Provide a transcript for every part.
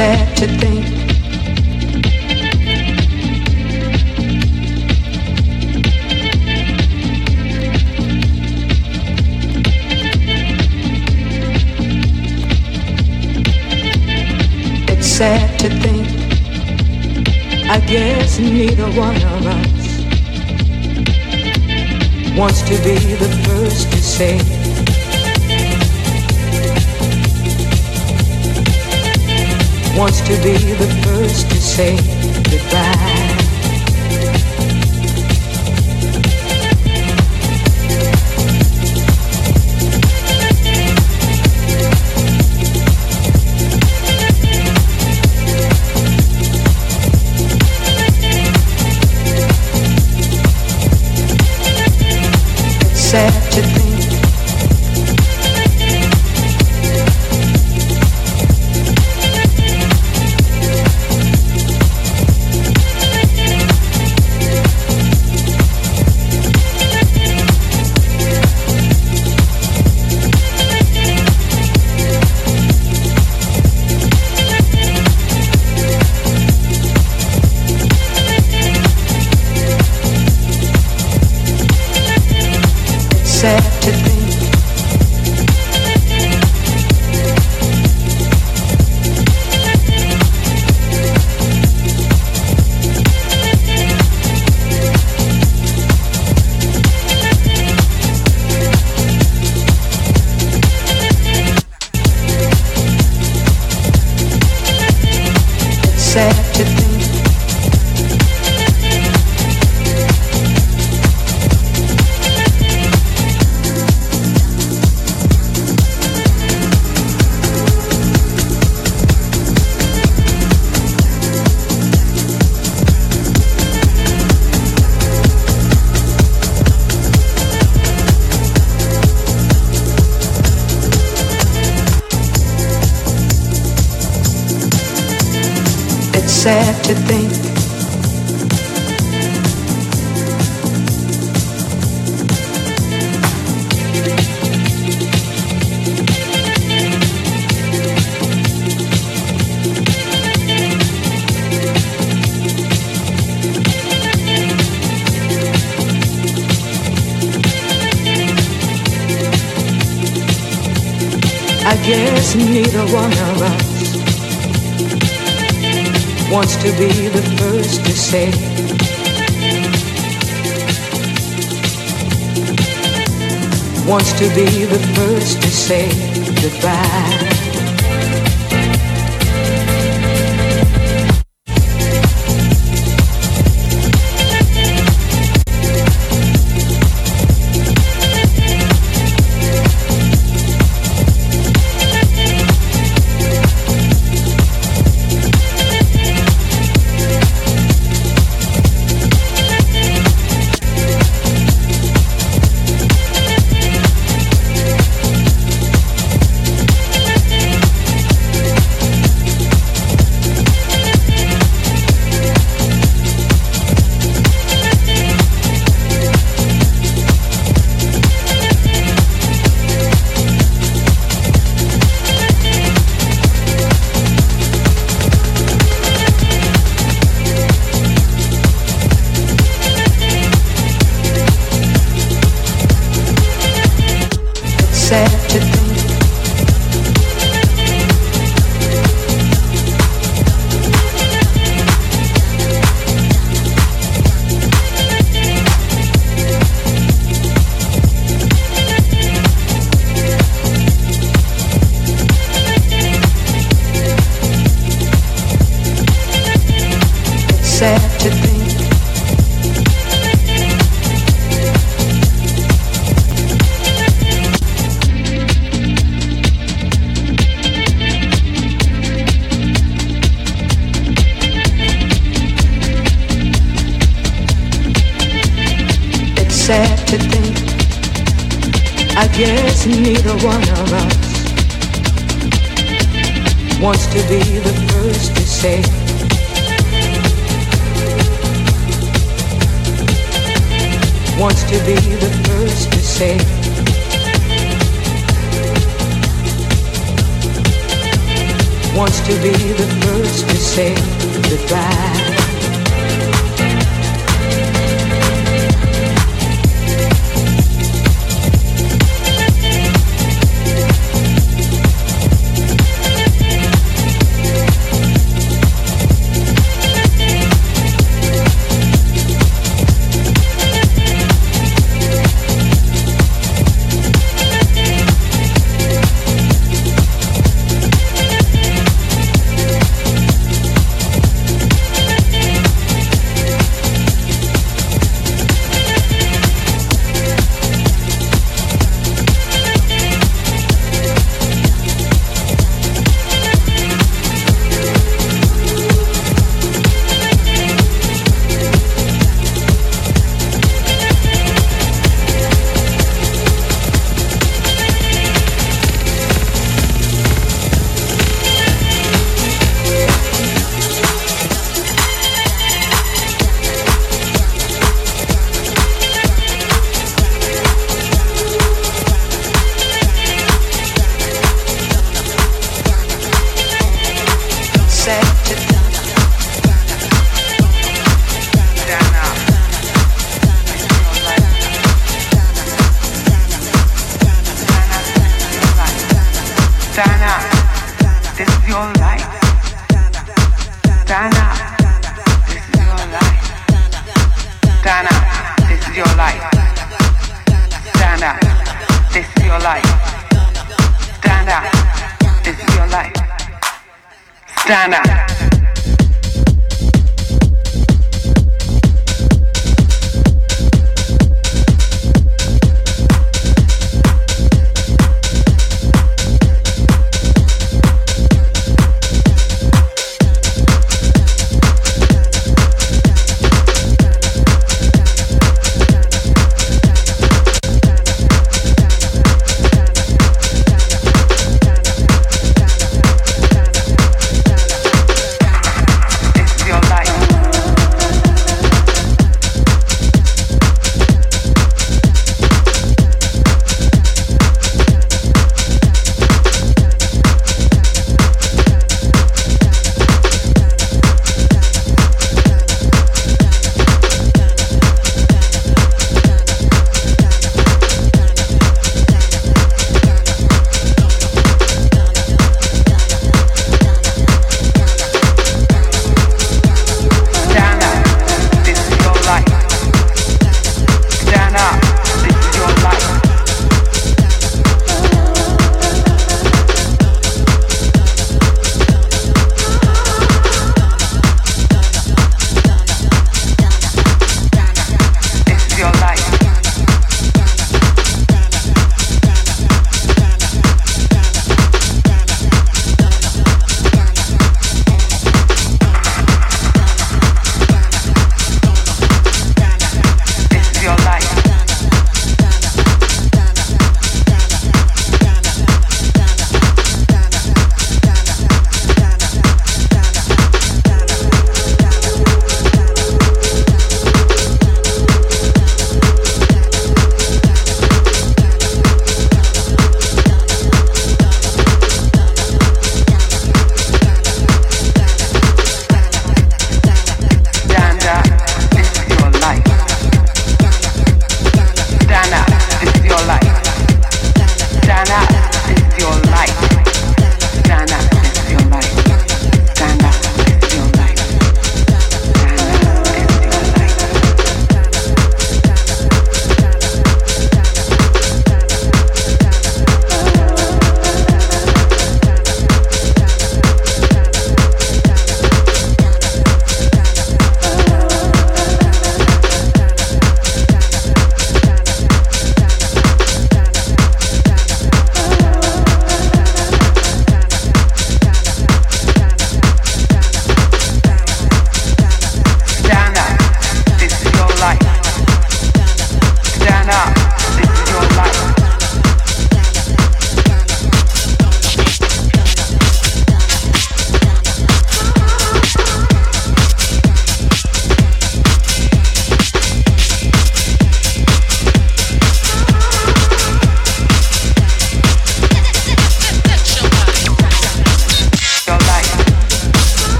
sad to think. It's sad to think. I guess neither one of us wants to be the first to say wants to be the first to say goodbye. sad to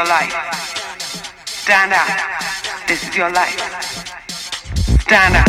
your life. Stand out. This is your life. Stand out.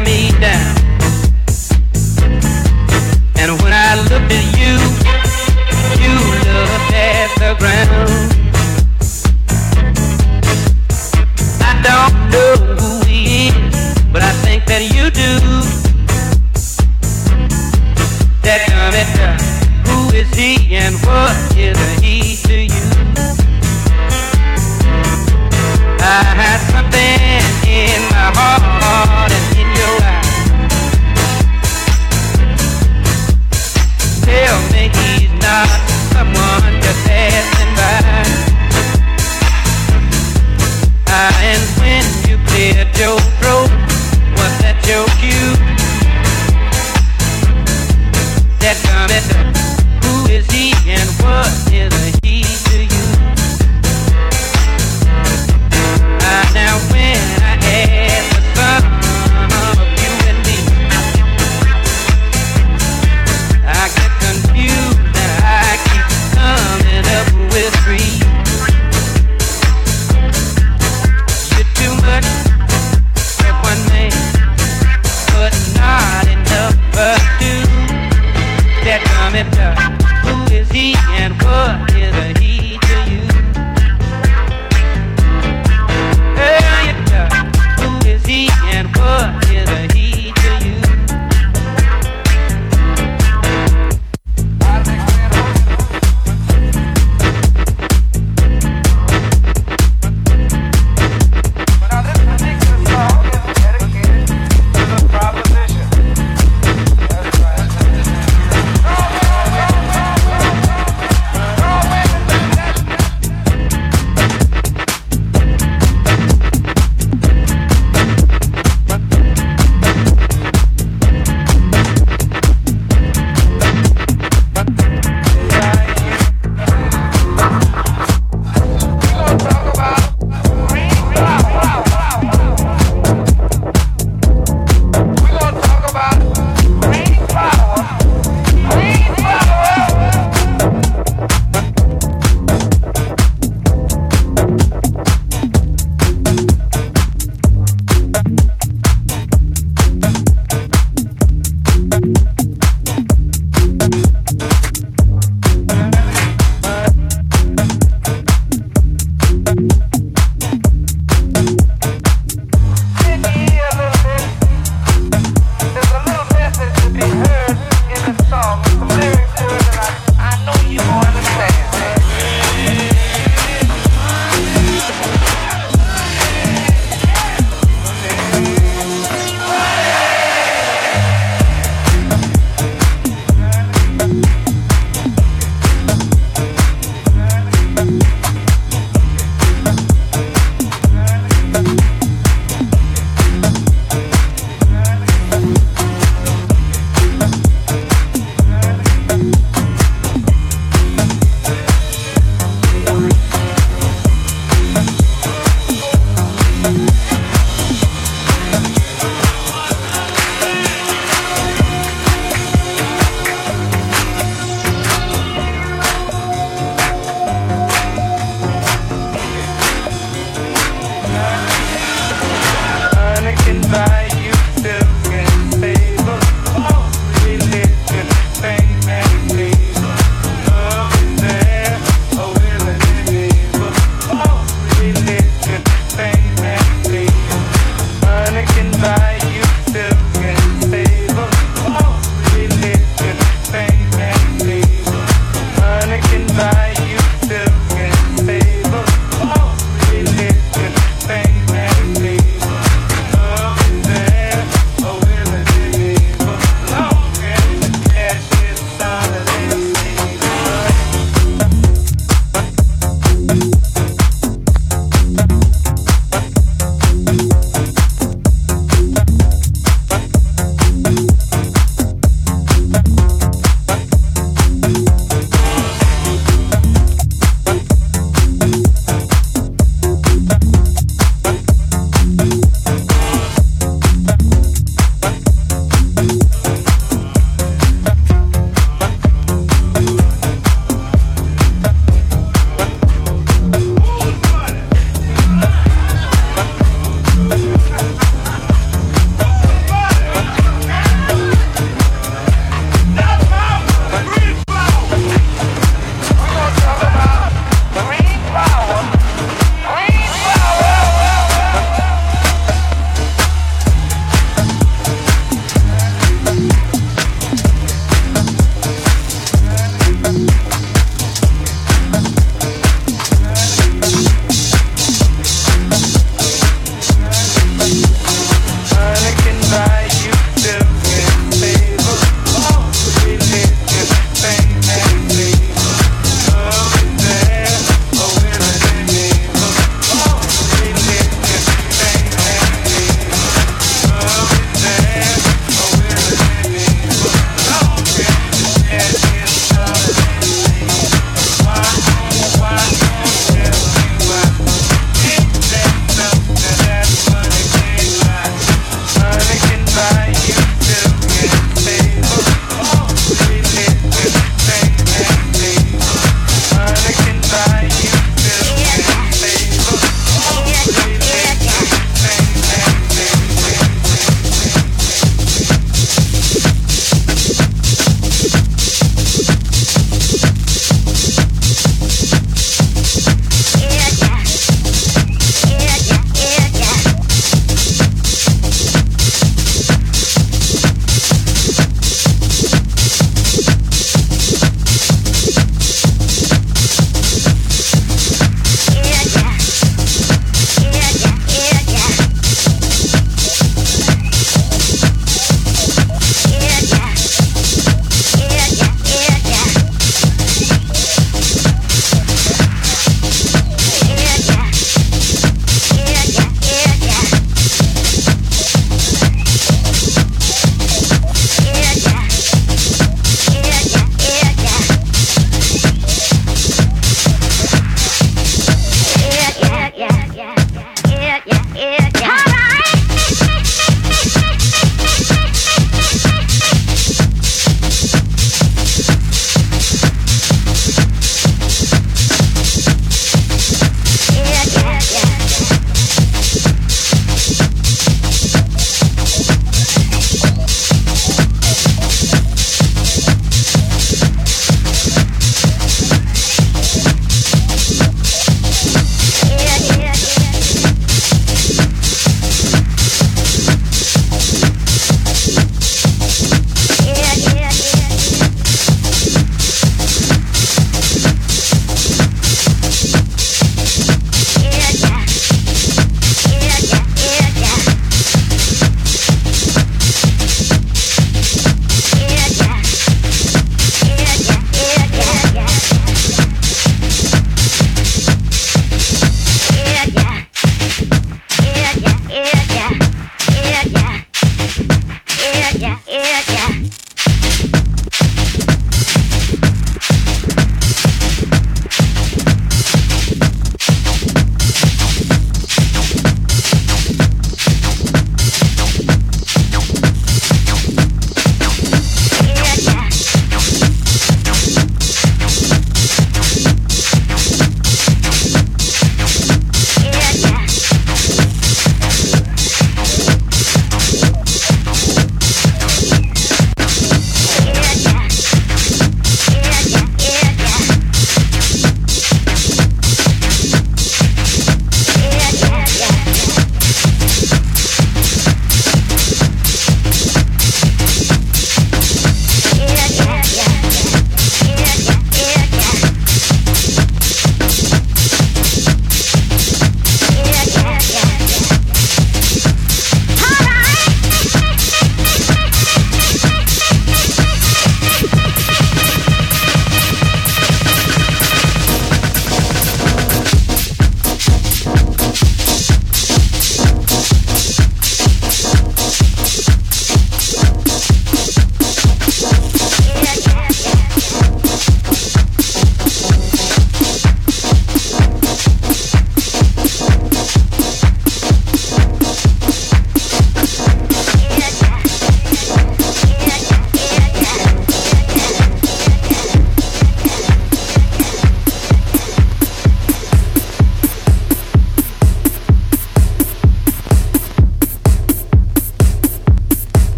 me down.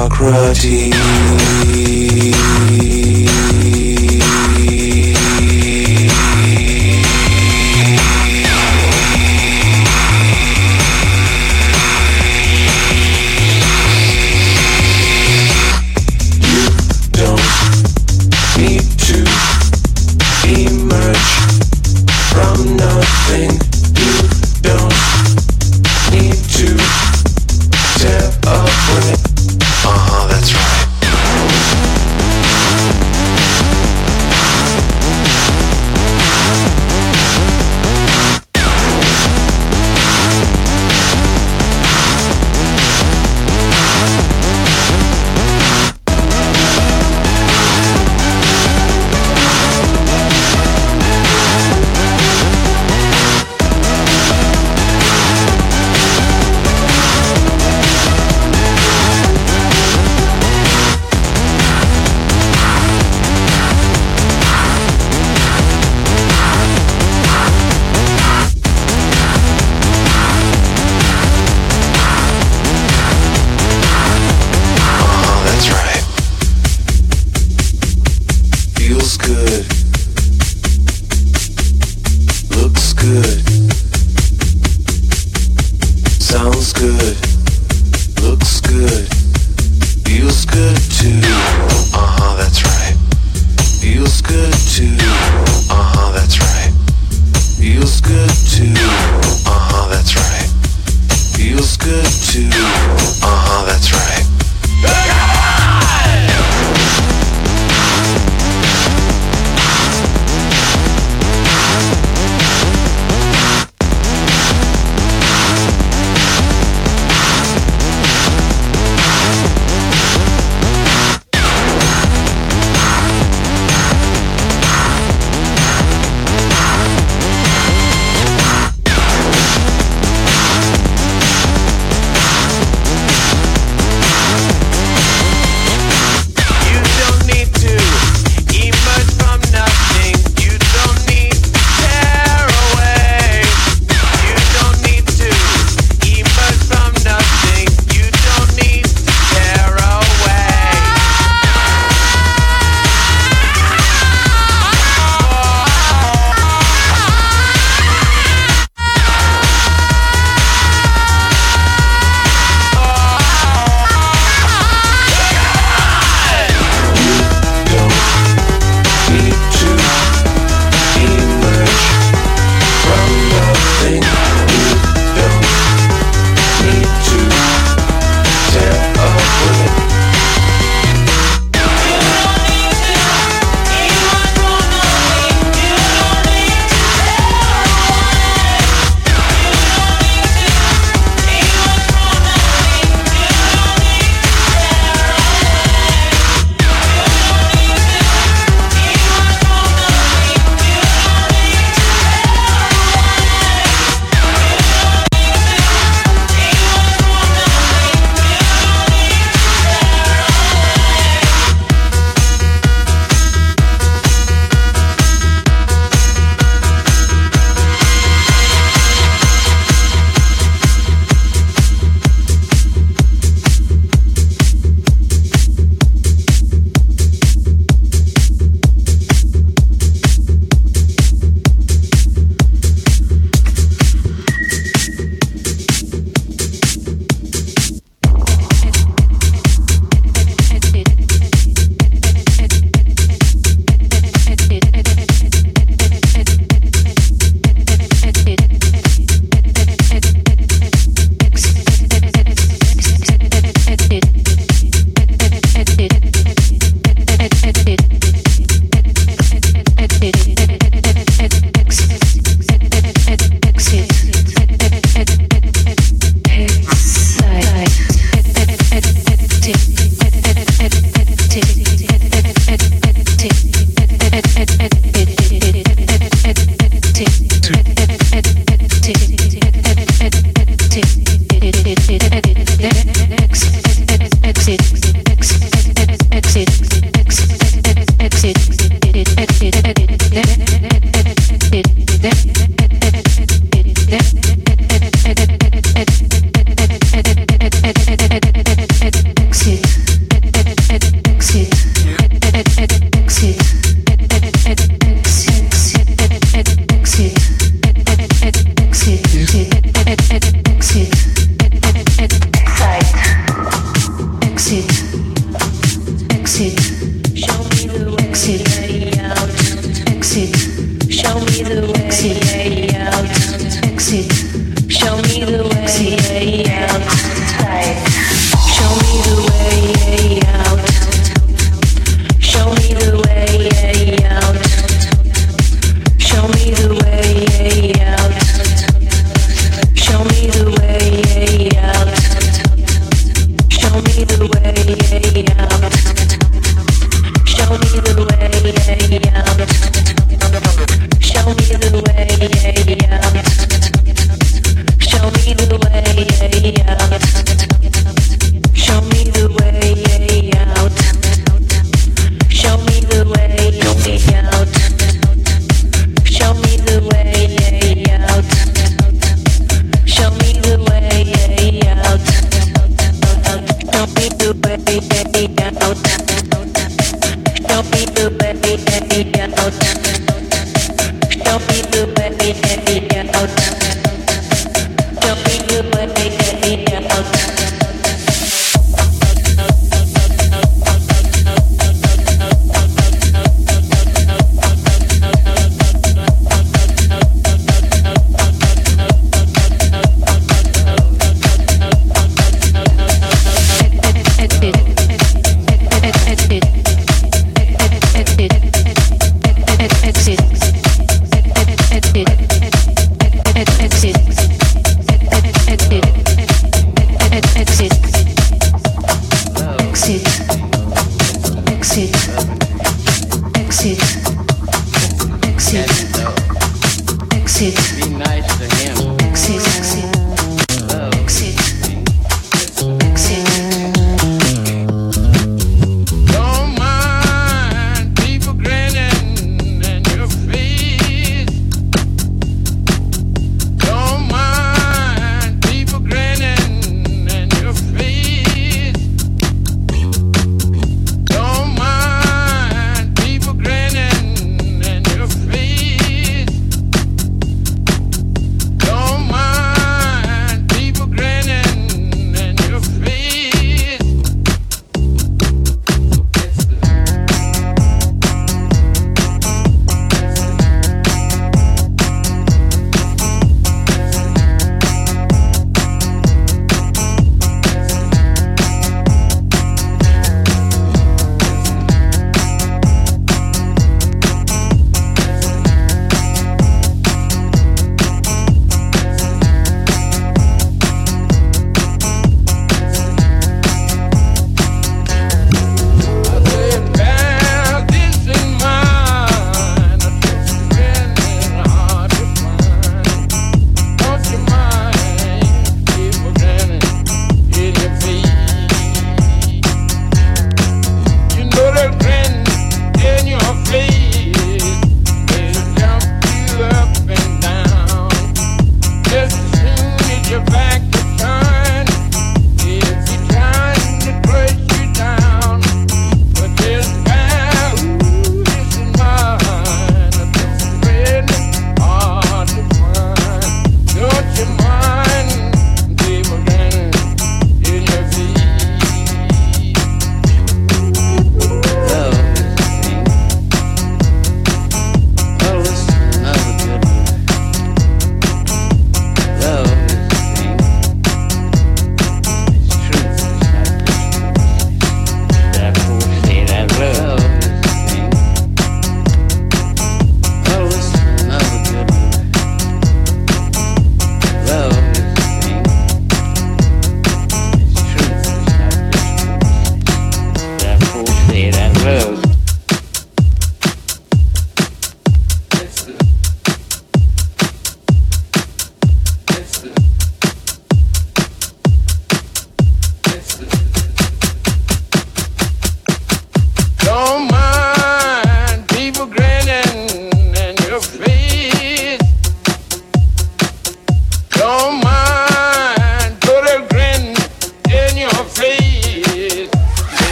Socrates.